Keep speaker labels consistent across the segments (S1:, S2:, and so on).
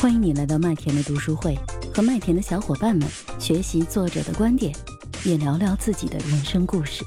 S1: 欢迎你来到麦田的读书会，和麦田的小伙伴们学习作者的观点，也聊聊自己的人生故事。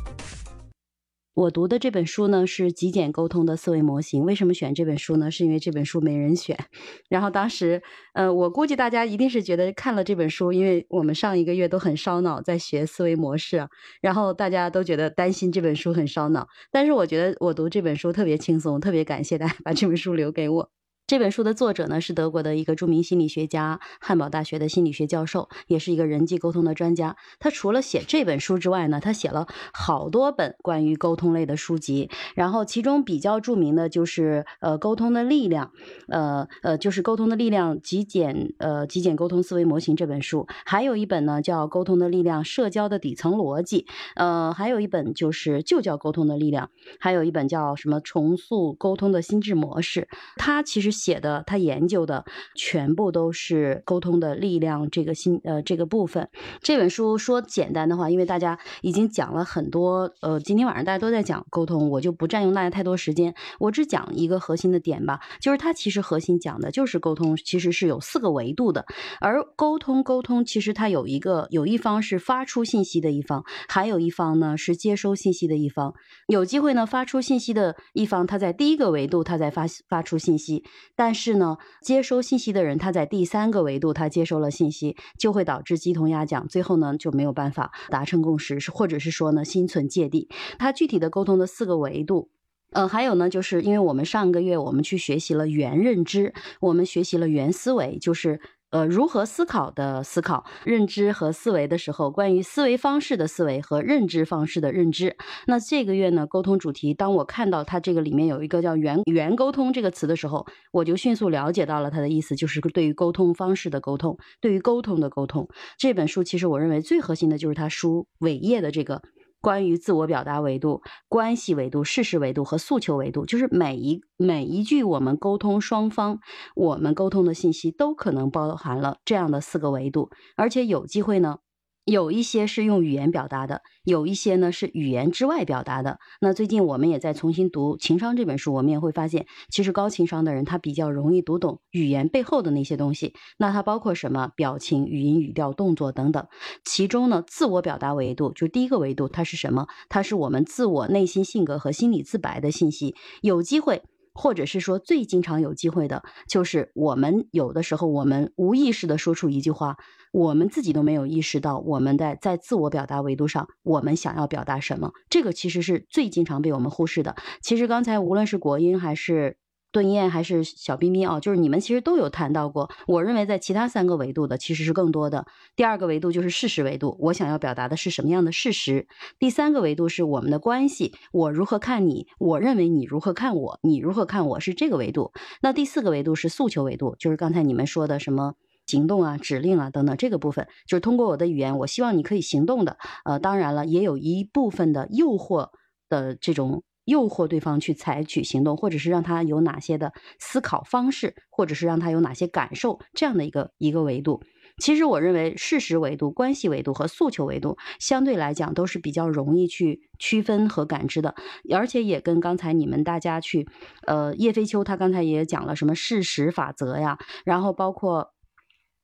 S1: 我读的这本书呢是极简沟通的思维模型。为什么选这本书呢？是因为这本书没人选。然后当时，呃，我估计大家一定是觉得看了这本书，因为我们上一个月都很烧脑在学思维模式，然后大家都觉得担心这本书很烧脑。但是我觉得我读这本书特别轻松，特别感谢大家把这本书留给我。这本书的作者呢是德国的一个著名心理学家，汉堡大学的心理学教授，也是一个人际沟通的专家。他除了写这本书之外呢，他写了好多本关于沟通类的书籍。然后其中比较著名的就是呃《沟通的力量》，呃呃就是《沟通的力量：极简呃极简沟通思维模型》这本书。还有一本呢叫《沟通的力量：社交的底层逻辑》。呃，还有一本就是就叫《沟通的力量》，还有一本叫什么《重塑沟通的心智模式》。他其实。写的他研究的全部都是沟通的力量这个新呃这个部分。这本书说简单的话，因为大家已经讲了很多，呃，今天晚上大家都在讲沟通，我就不占用大家太多时间，我只讲一个核心的点吧。就是它其实核心讲的就是沟通，其实是有四个维度的。而沟通沟通其实它有一个有一方是发出信息的一方，还有一方呢是接收信息的一方。有机会呢发出信息的一方，他在第一个维度他在发发出信息。但是呢，接收信息的人他在第三个维度，他接收了信息，就会导致鸡同鸭讲，最后呢就没有办法达成共识，是或者是说呢心存芥蒂。他具体的沟通的四个维度，呃，还有呢，就是因为我们上个月我们去学习了原认知，我们学习了原思维，就是。呃，如何思考的思考，认知和思维的时候，关于思维方式的思维和认知方式的认知。那这个月呢，沟通主题，当我看到它这个里面有一个叫“原原沟通”这个词的时候，我就迅速了解到了它的意思，就是对于沟通方式的沟通，对于沟通的沟通。这本书其实我认为最核心的就是它书尾页的这个。关于自我表达维度、关系维度、事实维度和诉求维度，就是每一每一句我们沟通双方我们沟通的信息，都可能包含了这样的四个维度，而且有机会呢。有一些是用语言表达的，有一些呢是语言之外表达的。那最近我们也在重新读《情商》这本书，我们也会发现，其实高情商的人他比较容易读懂语言背后的那些东西。那它包括什么？表情、语音、语调、动作等等。其中呢，自我表达维度就第一个维度，它是什么？它是我们自我内心性格和心理自白的信息。有机会。或者是说最经常有机会的，就是我们有的时候我们无意识的说出一句话，我们自己都没有意识到我们在在自我表达维度上，我们想要表达什么，这个其实是最经常被我们忽视的。其实刚才无论是国音还是。顿燕还是小彬彬啊，就是你们其实都有谈到过。我认为在其他三个维度的其实是更多的。第二个维度就是事实维度，我想要表达的是什么样的事实。第三个维度是我们的关系，我如何看你，我认为你如何看我，你如何看我是这个维度。那第四个维度是诉求维度，就是刚才你们说的什么行动啊、指令啊等等这个部分，就是通过我的语言，我希望你可以行动的。呃，当然了，也有一部分的诱惑的这种。诱惑对方去采取行动，或者是让他有哪些的思考方式，或者是让他有哪些感受，这样的一个一个维度。其实我认为，事实维度、关系维度和诉求维度相对来讲都是比较容易去区分和感知的，而且也跟刚才你们大家去，呃，叶飞秋他刚才也讲了什么事实法则呀，然后包括。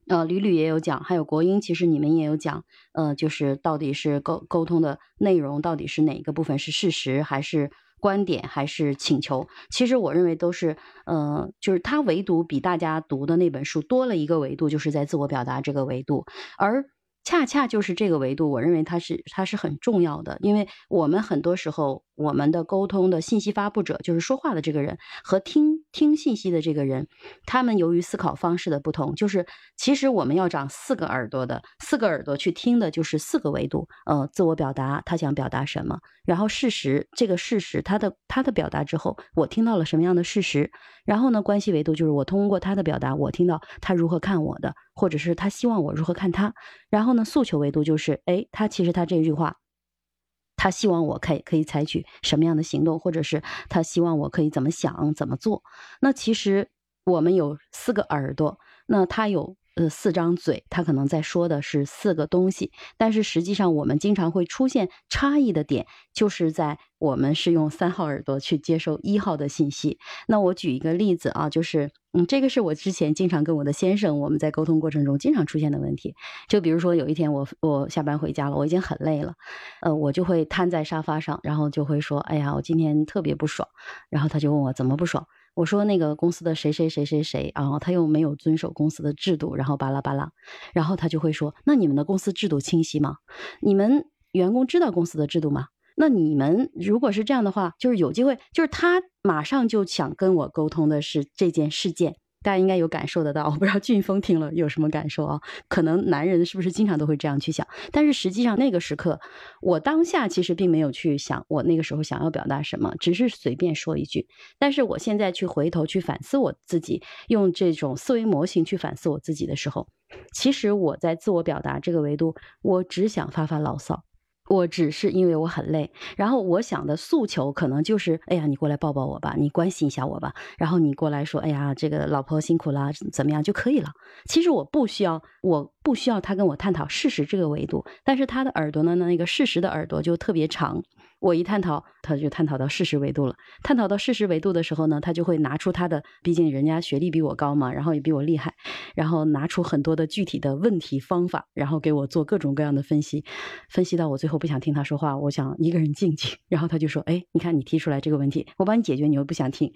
S1: 呃，吕吕也有讲，还有国英，其实你们也有讲，呃，就是到底是沟沟通的内容，到底是哪一个部分是事实，还是观点，还是请求？其实我认为都是，呃，就是他唯独比大家读的那本书多了一个维度，就是在自我表达这个维度，而。恰恰就是这个维度，我认为它是它是很重要的，因为我们很多时候我们的沟通的信息发布者，就是说话的这个人和听听信息的这个人，他们由于思考方式的不同，就是其实我们要长四个耳朵的，四个耳朵去听的就是四个维度，呃，自我表达他想表达什么，然后事实这个事实他的他的表达之后，我听到了什么样的事实，然后呢，关系维度就是我通过他的表达，我听到他如何看我的。或者是他希望我如何看他，然后呢？诉求维度就是，哎，他其实他这句话，他希望我可以可以采取什么样的行动，或者是他希望我可以怎么想怎么做。那其实我们有四个耳朵，那他有呃四张嘴，他可能在说的是四个东西，但是实际上我们经常会出现差异的点，就是在我们是用三号耳朵去接收一号的信息。那我举一个例子啊，就是嗯，这个是我之前经常跟我的先生我们在沟通过程中经常出现的问题。就比如说有一天我我下班回家了，我已经很累了，呃，我就会瘫在沙发上，然后就会说，哎呀，我今天特别不爽。然后他就问我怎么不爽。我说那个公司的谁谁谁谁谁，然后他又没有遵守公司的制度，然后巴拉巴拉，然后他就会说，那你们的公司制度清晰吗？你们员工知道公司的制度吗？那你们如果是这样的话，就是有机会，就是他马上就想跟我沟通的是这件事件。大家应该有感受得到，我不知道俊峰听了有什么感受啊？可能男人是不是经常都会这样去想？但是实际上那个时刻，我当下其实并没有去想我那个时候想要表达什么，只是随便说一句。但是我现在去回头去反思我自己，用这种思维模型去反思我自己的时候，其实我在自我表达这个维度，我只想发发牢骚。我只是因为我很累，然后我想的诉求可能就是，哎呀，你过来抱抱我吧，你关心一下我吧，然后你过来说，哎呀，这个老婆辛苦了，怎么样就可以了。其实我不需要，我不需要他跟我探讨事实这个维度，但是他的耳朵呢，那个事实的耳朵就特别长。我一探讨，他就探讨到事实维度了。探讨到事实维度的时候呢，他就会拿出他的，毕竟人家学历比我高嘛，然后也比我厉害，然后拿出很多的具体的问题方法，然后给我做各种各样的分析，分析到我最后不想听他说话，我想一个人静静。然后他就说：“哎，你看你提出来这个问题，我帮你解决，你又不想听。”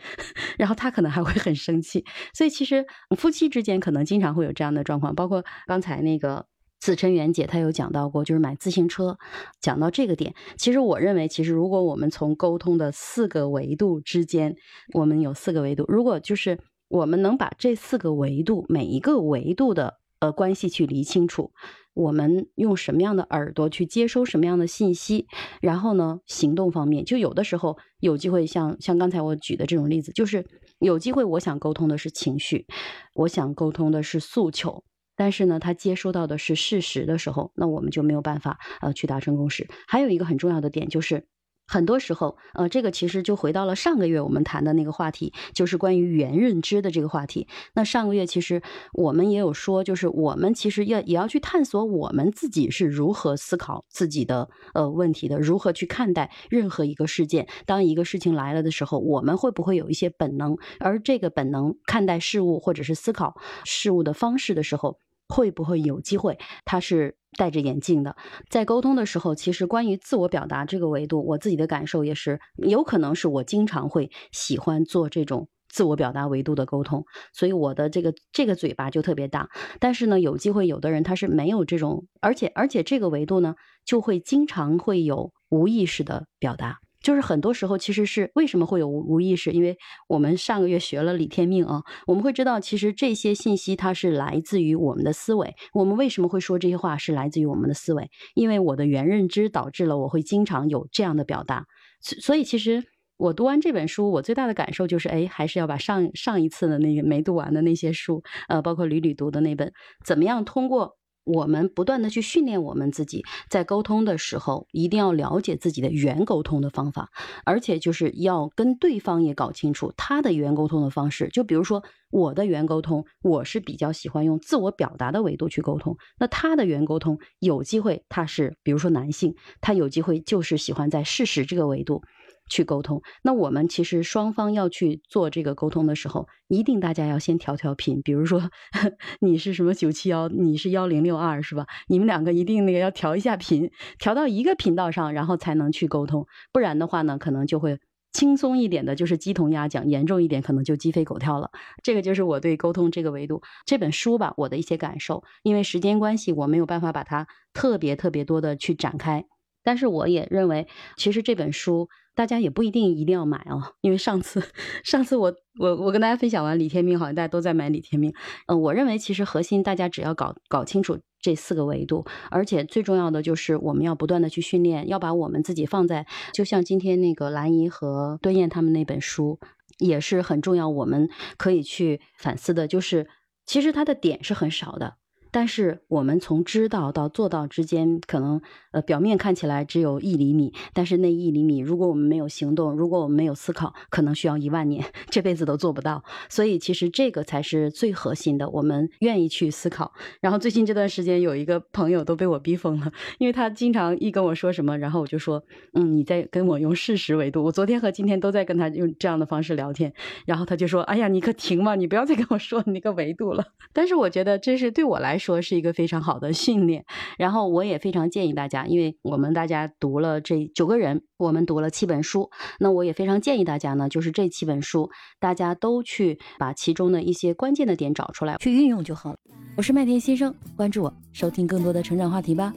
S1: 然后他可能还会很生气。所以其实夫妻之间可能经常会有这样的状况，包括刚才那个。子琛元姐她有讲到过，就是买自行车，讲到这个点，其实我认为，其实如果我们从沟通的四个维度之间，我们有四个维度，如果就是我们能把这四个维度每一个维度的呃关系去理清楚，我们用什么样的耳朵去接收什么样的信息，然后呢，行动方面就有的时候有机会，像像刚才我举的这种例子，就是有机会，我想沟通的是情绪，我想沟通的是诉求。但是呢，他接收到的是事实的时候，那我们就没有办法呃去达成共识。还有一个很重要的点就是，很多时候呃，这个其实就回到了上个月我们谈的那个话题，就是关于原认知的这个话题。那上个月其实我们也有说，就是我们其实要也要去探索我们自己是如何思考自己的呃问题的，如何去看待任何一个事件。当一个事情来了的时候，我们会不会有一些本能？而这个本能看待事物或者是思考事物的方式的时候。会不会有机会？他是戴着眼镜的，在沟通的时候，其实关于自我表达这个维度，我自己的感受也是，有可能是我经常会喜欢做这种自我表达维度的沟通，所以我的这个这个嘴巴就特别大。但是呢，有机会有的人他是没有这种，而且而且这个维度呢，就会经常会有无意识的表达。就是很多时候，其实是为什么会有无无意识？因为我们上个月学了李天命啊，我们会知道，其实这些信息它是来自于我们的思维。我们为什么会说这些话？是来自于我们的思维，因为我的原认知导致了我会经常有这样的表达。所以，其实我读完这本书，我最大的感受就是，哎，还是要把上上一次的那个没读完的那些书，呃，包括屡屡读的那本，怎么样通过。我们不断的去训练我们自己，在沟通的时候，一定要了解自己的原沟通的方法，而且就是要跟对方也搞清楚他的原沟通的方式。就比如说我的原沟通，我是比较喜欢用自我表达的维度去沟通，那他的原沟通有机会他是，比如说男性，他有机会就是喜欢在事实这个维度。去沟通，那我们其实双方要去做这个沟通的时候，一定大家要先调调频。比如说，你是什么九七幺，你是幺零六二，是吧？你们两个一定那个要调一下频，调到一个频道上，然后才能去沟通。不然的话呢，可能就会轻松一点的，就是鸡同鸭讲；严重一点，可能就鸡飞狗跳了。这个就是我对沟通这个维度这本书吧，我的一些感受。因为时间关系，我没有办法把它特别特别多的去展开。但是我也认为，其实这本书大家也不一定一定要买哦，因为上次上次我我我跟大家分享完李天命，好像大家都在买李天命。嗯，我认为其实核心大家只要搞搞清楚这四个维度，而且最重要的就是我们要不断的去训练，要把我们自己放在，就像今天那个兰姨和端燕他们那本书也是很重要，我们可以去反思的，就是其实它的点是很少的。但是我们从知道到做到之间，可能呃表面看起来只有一厘米，但是那一厘米，如果我们没有行动，如果我们没有思考，可能需要一万年，这辈子都做不到。所以其实这个才是最核心的，我们愿意去思考。然后最近这段时间有一个朋友都被我逼疯了，因为他经常一跟我说什么，然后我就说，嗯，你在跟我用事实维度。我昨天和今天都在跟他用这样的方式聊天，然后他就说，哎呀，你可停嘛，你不要再跟我说你那个维度了。但是我觉得这是对我来说说是一个非常好的训练。然后我也非常建议大家，因为我们大家读了这九个人，我们读了七本书，那我也非常建议大家呢，就是这七本书，大家都去把其中的一些关键的点找出来，去运用就好了。我是麦田先生，关注我，收听更多的成长话题吧。